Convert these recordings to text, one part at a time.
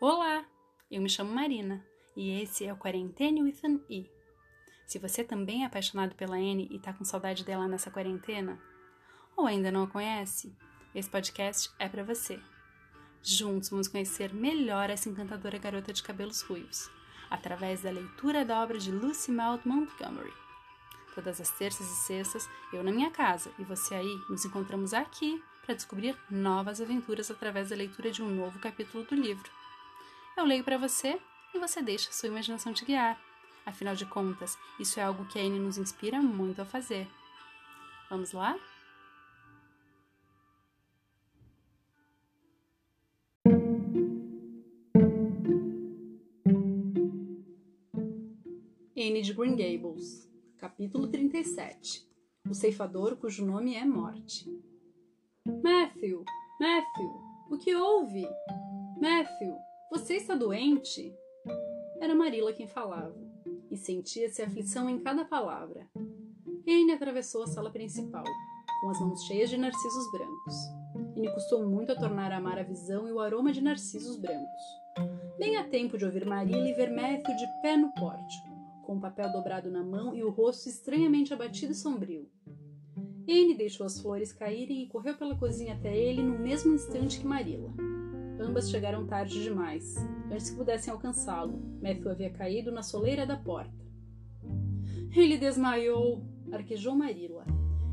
Olá, eu me chamo Marina e esse é o Quarentene with an E. Se você também é apaixonado pela Anne e tá com saudade dela nessa quarentena, ou ainda não a conhece, esse podcast é para você. Juntos vamos conhecer melhor essa encantadora garota de cabelos ruivos, através da leitura da obra de Lucy Maud Montgomery. Todas as terças e sextas, eu na minha casa e você aí, nos encontramos aqui para descobrir novas aventuras através da leitura de um novo capítulo do livro. Eu leio para você e você deixa sua imaginação te guiar. Afinal de contas, isso é algo que a Anne nos inspira muito a fazer. Vamos lá? Anne de Green Gables, capítulo 37 O ceifador cujo nome é Morte. Matthew! Matthew! O que houve? Matthew! Você está doente? Era Marilla quem falava, e sentia-se aflição em cada palavra. Anne atravessou a sala principal, com as mãos cheias de narcisos brancos. E me custou muito a tornar a amar a visão e o aroma de narcisos brancos. Bem a tempo de ouvir Marilla e ver Matthew de pé no pórtico, com o papel dobrado na mão e o rosto estranhamente abatido e sombrio. Anne deixou as flores caírem e correu pela cozinha até ele no mesmo instante que Marilla. Ambas chegaram tarde demais. Antes que pudessem alcançá-lo, Matthew havia caído na soleira da porta. Ele desmaiou, arquejou Marilla.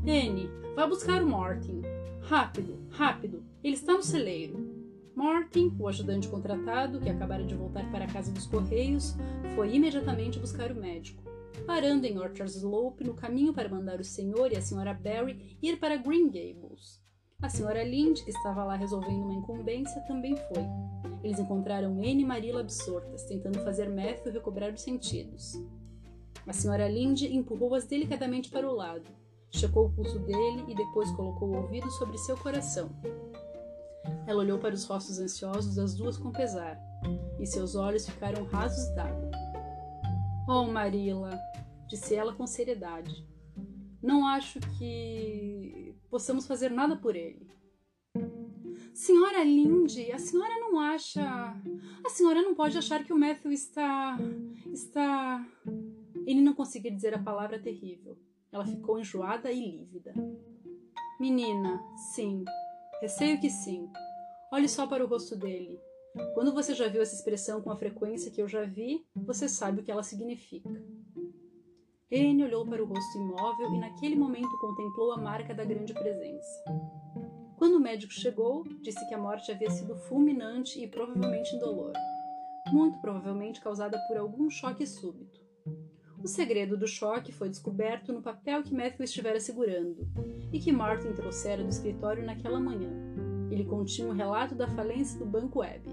Anne, vá buscar o Martin. Rápido, rápido, ele está no celeiro. Martin, o ajudante contratado, que acabara de voltar para a casa dos Correios, foi imediatamente buscar o médico, parando em Orchard Slope no caminho para mandar o senhor e a senhora Barry ir para Green Gables. A senhora Lind, que estava lá resolvendo uma incumbência, também foi. Eles encontraram Anne e Marilla absortas, tentando fazer Matthew recobrar os sentidos. A senhora Lind empurrou-as delicadamente para o lado, checou o pulso dele e depois colocou o ouvido sobre seu coração. Ela olhou para os rostos ansiosos das duas com pesar, e seus olhos ficaram rasos d'água. Oh, Marilla, disse ela com seriedade. Não acho que possamos fazer nada por ele. Senhora Lindy, a senhora não acha. A senhora não pode achar que o Matthew está. está. Ele não conseguia dizer a palavra terrível. Ela ficou enjoada e lívida. Menina, sim. Receio que sim. Olhe só para o rosto dele. Quando você já viu essa expressão com a frequência que eu já vi, você sabe o que ela significa. Anne olhou para o rosto imóvel e naquele momento contemplou a marca da grande presença. Quando o médico chegou, disse que a morte havia sido fulminante e provavelmente indolor, muito provavelmente causada por algum choque súbito. O segredo do choque foi descoberto no papel que Matthew estivera segurando e que Martin trouxera do escritório naquela manhã. Ele continha um relato da falência do Banco Webb.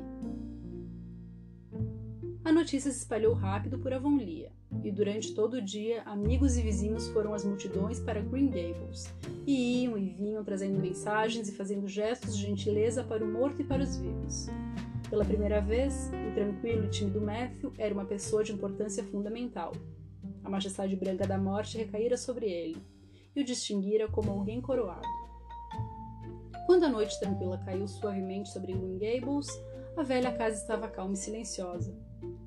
A notícia se espalhou rápido por Avonlea e durante todo o dia amigos e vizinhos foram às multidões para Green Gables e iam e vinham trazendo mensagens e fazendo gestos de gentileza para o morto e para os vivos. Pela primeira vez, o tranquilo e tímido Matthew era uma pessoa de importância fundamental. A majestade branca da morte recaíra sobre ele e o distinguira como alguém coroado. Quando a noite tranquila caiu suavemente sobre Green Gables, a velha casa estava calma e silenciosa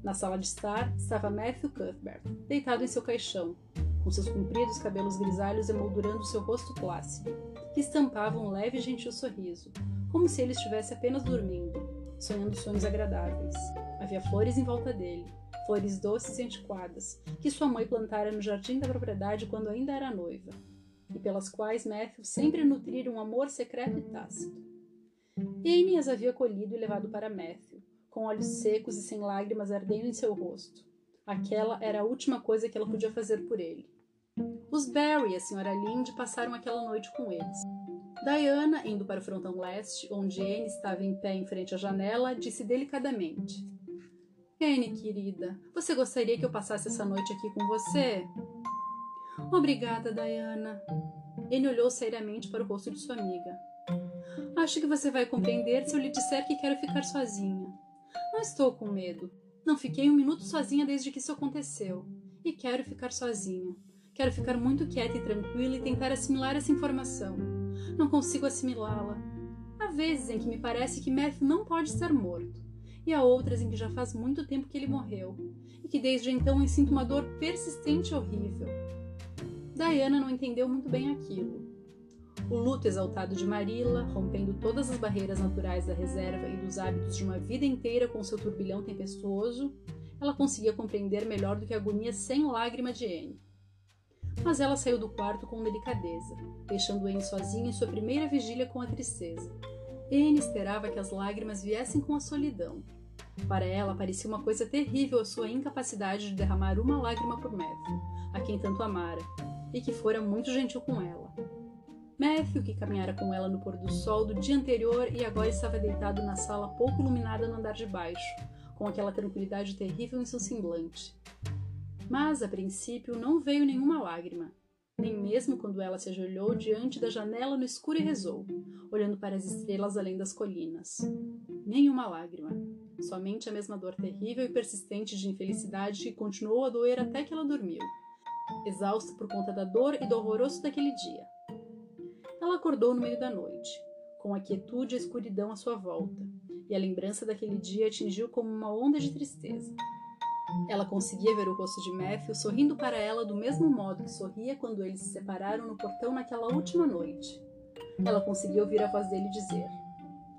na sala de estar estava Matthew Cuthbert, deitado em seu caixão, com seus compridos cabelos grisalhos emoldurando seu rosto plácido, que estampava um leve e gentil sorriso, como se ele estivesse apenas dormindo, sonhando sonhos agradáveis. Havia flores em volta dele, flores doces e antiquadas, que sua mãe plantara no jardim da propriedade quando ainda era noiva, e pelas quais Matthew sempre nutrira um amor secreto e tácito. Anne as havia colhido e levado para Matthew, com olhos secos e sem lágrimas ardendo em seu rosto. Aquela era a última coisa que ela podia fazer por ele. Os Barry e a Sra. Lynde passaram aquela noite com eles. Diana, indo para o frontão leste, onde Anne estava em pé em frente à janela, disse delicadamente: Anne, querida, você gostaria que eu passasse essa noite aqui com você? Obrigada, Diana. Anne olhou seriamente para o rosto de sua amiga. Acho que você vai compreender se eu lhe disser que quero ficar sozinha. Não estou com medo. Não fiquei um minuto sozinha desde que isso aconteceu. E quero ficar sozinha. Quero ficar muito quieta e tranquila e tentar assimilar essa informação. Não consigo assimilá-la. Há vezes em que me parece que Matthew não pode estar morto. e há outras em que já faz muito tempo que ele morreu, e que desde então eu sinto uma dor persistente e horrível. Diana não entendeu muito bem aquilo. O luto exaltado de Marilla, rompendo todas as barreiras naturais da reserva e dos hábitos de uma vida inteira com seu turbilhão tempestuoso, ela conseguia compreender melhor do que a agonia sem lágrima de Anne. Mas ela saiu do quarto com delicadeza, deixando Anne sozinha em sua primeira vigília com a tristeza. Anne esperava que as lágrimas viessem com a solidão. Para ela parecia uma coisa terrível a sua incapacidade de derramar uma lágrima por Matthew, a quem tanto amara, e que fora muito gentil com ela. Matthew, que caminhara com ela no pôr do sol do dia anterior e agora estava deitado na sala pouco iluminada no andar de baixo, com aquela tranquilidade terrível em seu semblante. Mas, a princípio, não veio nenhuma lágrima, nem mesmo quando ela se ajoelhou diante da janela no escuro e rezou, olhando para as estrelas além das colinas. Nenhuma lágrima, somente a mesma dor terrível e persistente de infelicidade que continuou a doer até que ela dormiu, exausta por conta da dor e do horroroso daquele dia. Ela acordou no meio da noite, com a quietude e a escuridão à sua volta, e a lembrança daquele dia atingiu como uma onda de tristeza. Ela conseguia ver o rosto de Matthew sorrindo para ela do mesmo modo que sorria quando eles se separaram no portão naquela última noite. Ela conseguia ouvir a voz dele dizer: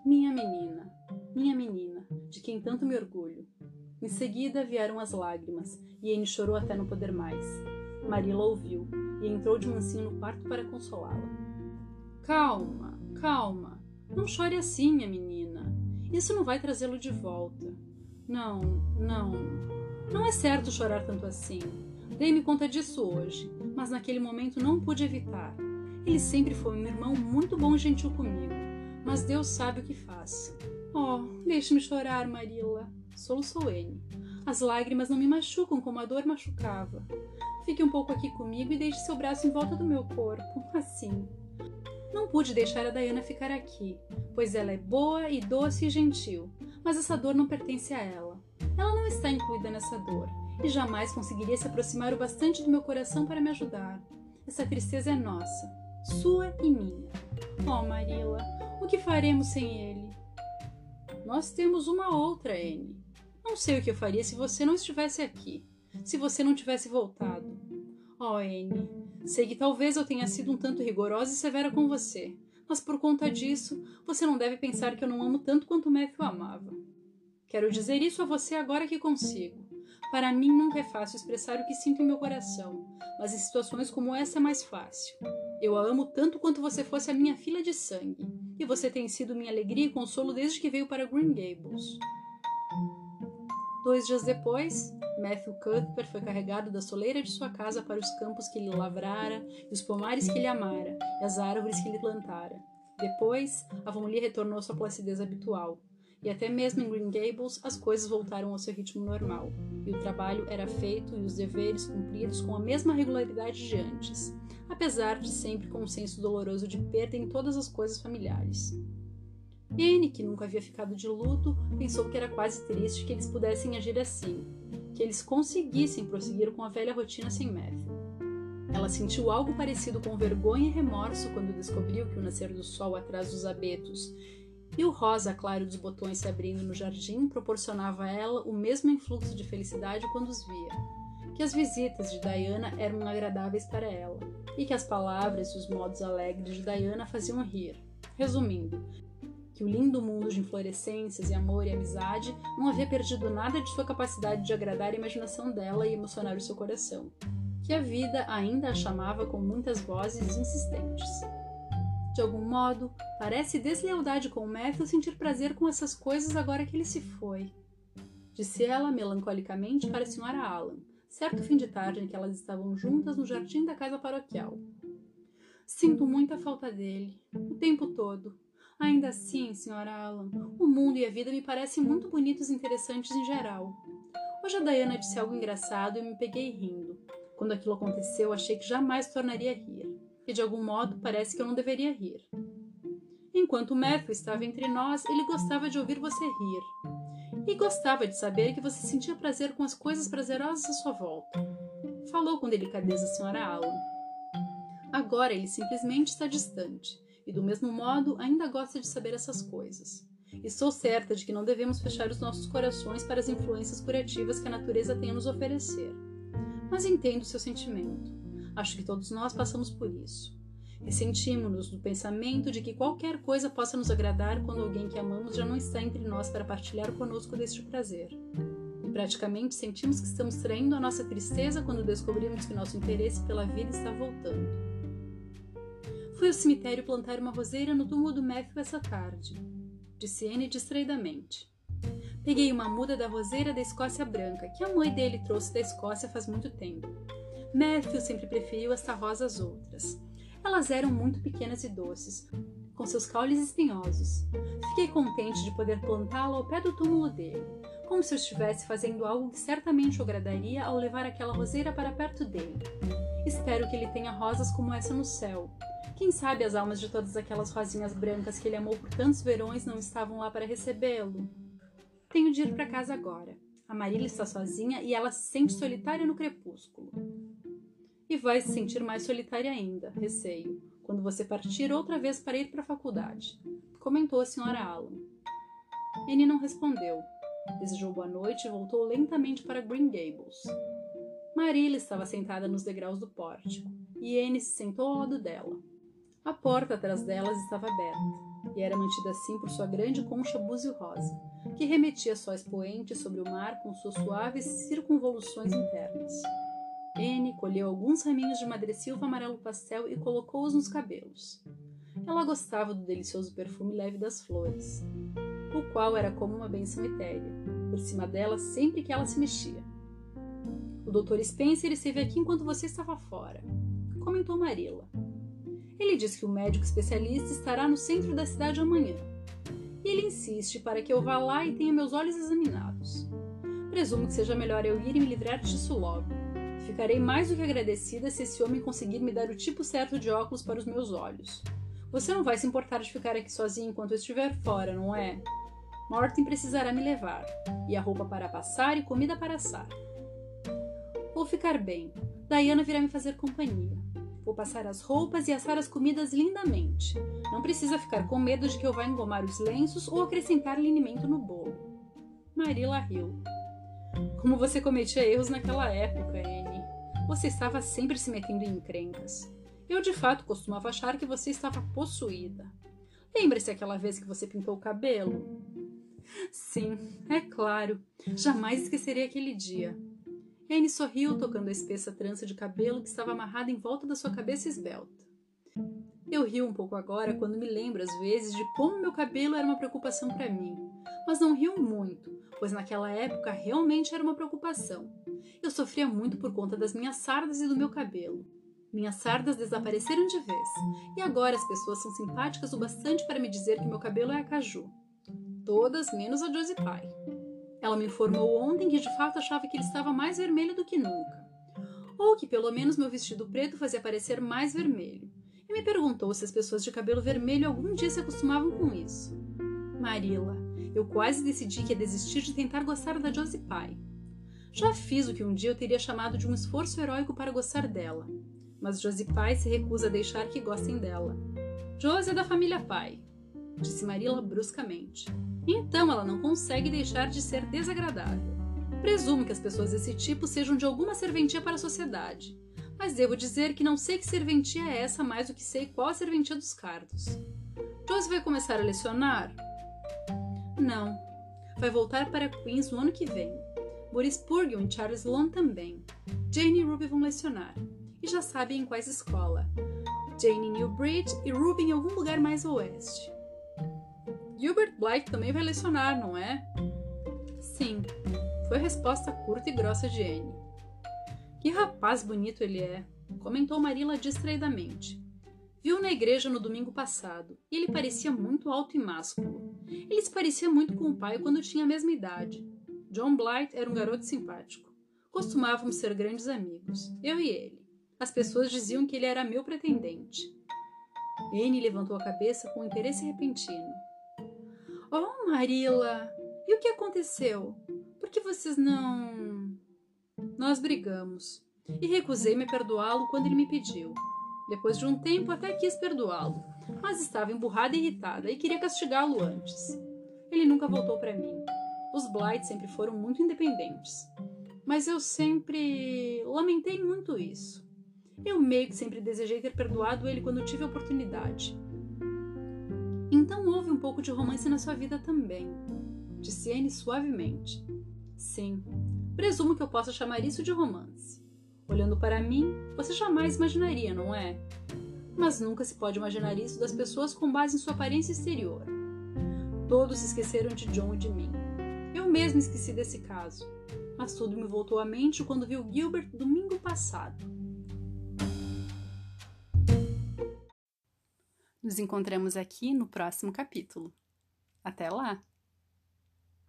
Minha menina, minha menina, de quem tanto me orgulho. Em seguida vieram as lágrimas, e Anne chorou até não poder mais. Marilla ouviu e entrou de mansinho no quarto para consolá-la. Calma, calma. Não chore assim, minha menina. Isso não vai trazê-lo de volta. Não, não. Não é certo chorar tanto assim. Dei-me conta disso hoje, mas naquele momento não pude evitar. Ele sempre foi um irmão muito bom e gentil comigo, mas Deus sabe o que faz. Oh, deixe-me chorar, Marilla. Soluçou ele. As lágrimas não me machucam como a dor machucava. Fique um pouco aqui comigo e deixe seu braço em volta do meu corpo, assim. Não pude deixar a Diana ficar aqui, pois ela é boa e doce e gentil, mas essa dor não pertence a ela. Ela não está incluída nessa dor e jamais conseguiria se aproximar o bastante do meu coração para me ajudar. Essa tristeza é nossa, sua e minha. Oh, Marilla, o que faremos sem ele? Nós temos uma outra, Anne. Não sei o que eu faria se você não estivesse aqui, se você não tivesse voltado. Oh, Anne, Sei que talvez eu tenha sido um tanto rigorosa e severa com você, mas por conta disso, você não deve pensar que eu não amo tanto quanto Matthew amava. Quero dizer isso a você agora que consigo. Para mim nunca é fácil expressar o que sinto em meu coração, mas em situações como essa é mais fácil. Eu a amo tanto quanto você fosse a minha filha de sangue, e você tem sido minha alegria e consolo desde que veio para Green Gables. Dois dias depois, Matthew Cuthbert foi carregado da soleira de sua casa para os campos que ele lavrara, e os pomares que ele amara, e as árvores que ele plantara. Depois, Avonlea retornou à sua placidez habitual, e até mesmo em Green Gables as coisas voltaram ao seu ritmo normal, e o trabalho era feito e os deveres cumpridos com a mesma regularidade de antes, apesar de sempre com um senso doloroso de perda em todas as coisas familiares. Anne, que nunca havia ficado de luto, pensou que era quase triste que eles pudessem agir assim, que eles conseguissem prosseguir com a velha rotina sem Matthew. Ela sentiu algo parecido com vergonha e remorso quando descobriu que o nascer do sol atrás dos abetos e o rosa claro dos botões se abrindo no jardim proporcionava a ela o mesmo influxo de felicidade quando os via. Que as visitas de Diana eram agradáveis para ela e que as palavras e os modos alegres de Diana faziam rir. Resumindo, que o lindo mundo de inflorescências e amor e amizade não havia perdido nada de sua capacidade de agradar a imaginação dela e emocionar o seu coração, que a vida ainda a chamava com muitas vozes insistentes. De algum modo, parece deslealdade com o Matthew sentir prazer com essas coisas agora que ele se foi. Disse ela melancolicamente para a senhora Allan, certo fim de tarde em que elas estavam juntas no jardim da casa paroquial. Sinto muita falta dele, o tempo todo, Ainda assim, Sra. Allan, o mundo e a vida me parecem muito bonitos e interessantes em geral. Hoje a Diana disse algo engraçado e me peguei rindo. Quando aquilo aconteceu, achei que jamais tornaria a rir. E de algum modo parece que eu não deveria rir. Enquanto Matthew estava entre nós, ele gostava de ouvir você rir. E gostava de saber que você sentia prazer com as coisas prazerosas à sua volta. Falou com delicadeza a Sra. Allan. Agora ele simplesmente está distante e do mesmo modo ainda gosta de saber essas coisas. Estou certa de que não devemos fechar os nossos corações para as influências curativas que a natureza tem a nos oferecer. Mas entendo seu sentimento. Acho que todos nós passamos por isso. Ressentimos-nos do pensamento de que qualquer coisa possa nos agradar quando alguém que amamos já não está entre nós para partilhar conosco deste prazer. E praticamente sentimos que estamos traindo a nossa tristeza quando descobrimos que nosso interesse pela vida está voltando. Fui ao cemitério plantar uma roseira no túmulo do Matthew essa tarde disse Anne distraidamente. Peguei uma muda da roseira da Escócia branca, que a mãe dele trouxe da Escócia faz muito tempo. Matthew sempre preferiu esta rosa às outras. Elas eram muito pequenas e doces, com seus caules espinhosos. Fiquei contente de poder plantá-la ao pé do túmulo dele, como se eu estivesse fazendo algo que certamente o agradaria ao levar aquela roseira para perto dele. Espero que ele tenha rosas como essa no céu, quem sabe as almas de todas aquelas rosinhas brancas que ele amou por tantos verões não estavam lá para recebê-lo? Tenho de ir para casa agora. A Marília está sozinha e ela se sente solitária no crepúsculo. E vai se sentir mais solitária ainda, receio, quando você partir outra vez para ir para a faculdade, comentou a senhora Allan. Anne não respondeu. Desejou boa noite e voltou lentamente para Green Gables. Marília estava sentada nos degraus do pórtico, e Anne se sentou ao lado dela. A porta atrás delas estava aberta, e era mantida assim por sua grande concha búzio rosa, que remetia sóis poentes sobre o mar com suas suaves circunvoluções internas. Anne colheu alguns raminhos de madressilva amarelo pastel e colocou-os nos cabelos. Ela gostava do delicioso perfume leve das flores, o qual era como uma benção etérea, por cima dela sempre que ela se mexia. O Dr. Spencer esteve aqui enquanto você estava fora, comentou Marilla. Ele diz que o médico especialista estará no centro da cidade amanhã. E ele insiste para que eu vá lá e tenha meus olhos examinados. Presumo que seja melhor eu ir e me livrar disso logo. Ficarei mais do que agradecida se esse homem conseguir me dar o tipo certo de óculos para os meus olhos. Você não vai se importar de ficar aqui sozinho enquanto eu estiver fora, não é? Morten precisará me levar, e a roupa para passar e comida para assar. Vou ficar bem. Diana virá me fazer companhia. Vou passar as roupas e assar as comidas lindamente. Não precisa ficar com medo de que eu vá engomar os lenços ou acrescentar linimento no bolo. Marilla riu. Como você cometia erros naquela época, Anne. Você estava sempre se metendo em encrencas. Eu de fato costumava achar que você estava possuída. Lembra-se aquela vez que você pintou o cabelo? Sim, é claro. Jamais esquecerei aquele dia. Anne sorriu, tocando a espessa trança de cabelo que estava amarrada em volta da sua cabeça esbelta. Eu rio um pouco agora quando me lembro às vezes de como meu cabelo era uma preocupação para mim, mas não rio muito, pois naquela época realmente era uma preocupação. Eu sofria muito por conta das minhas sardas e do meu cabelo. Minhas sardas desapareceram de vez, e agora as pessoas são simpáticas o bastante para me dizer que meu cabelo é acaju. Todas menos a Josie Pye. Ela me informou ontem que de fato achava que ele estava mais vermelho do que nunca. Ou que pelo menos meu vestido preto fazia parecer mais vermelho. E me perguntou se as pessoas de cabelo vermelho algum dia se acostumavam com isso. Marilla, eu quase decidi que ia desistir de tentar gostar da Josie Pye. Já fiz o que um dia eu teria chamado de um esforço heróico para gostar dela. Mas Josie Pye se recusa a deixar que gostem dela. Josie é da família Pye, disse Marilla bruscamente. Então ela não consegue deixar de ser desagradável. Presumo que as pessoas desse tipo sejam de alguma serventia para a sociedade, mas devo dizer que não sei que serventia é essa mais do que sei qual a serventia dos cardos. Josie vai começar a lecionar? Não. Vai voltar para Queens no ano que vem. Boris Purgill e Charles Long também. Jane e Ruby vão lecionar. E já sabem em quais escola. Jane em Newbridge e Ruby em algum lugar mais oeste. Gilbert Blythe também vai lecionar, não é? Sim, foi a resposta curta e grossa de Anne. Que rapaz bonito ele é, comentou Marilla distraidamente. Viu na igreja no domingo passado e ele parecia muito alto e másculo. Ele se parecia muito com o pai quando tinha a mesma idade. John Blythe era um garoto simpático. Costumávamos ser grandes amigos, eu e ele. As pessoas diziam que ele era meu pretendente. Anne levantou a cabeça com um interesse repentino. Oh, Marila, e o que aconteceu? Por que vocês não. Nós brigamos. E recusei-me perdoá-lo quando ele me pediu. Depois de um tempo, até quis perdoá-lo, mas estava emburrada e irritada e queria castigá-lo antes. Ele nunca voltou para mim. Os Blight sempre foram muito independentes. Mas eu sempre lamentei muito isso. Eu meio que sempre desejei ter perdoado ele quando tive a oportunidade. Então houve um pouco de romance na sua vida também, disse Anne suavemente. Sim, presumo que eu possa chamar isso de romance. Olhando para mim, você jamais imaginaria, não é? Mas nunca se pode imaginar isso das pessoas com base em sua aparência exterior. Todos esqueceram de John e de mim. Eu mesmo esqueci desse caso, mas tudo me voltou à mente quando vi o Gilbert domingo passado. Nos encontramos aqui no próximo capítulo. Até lá!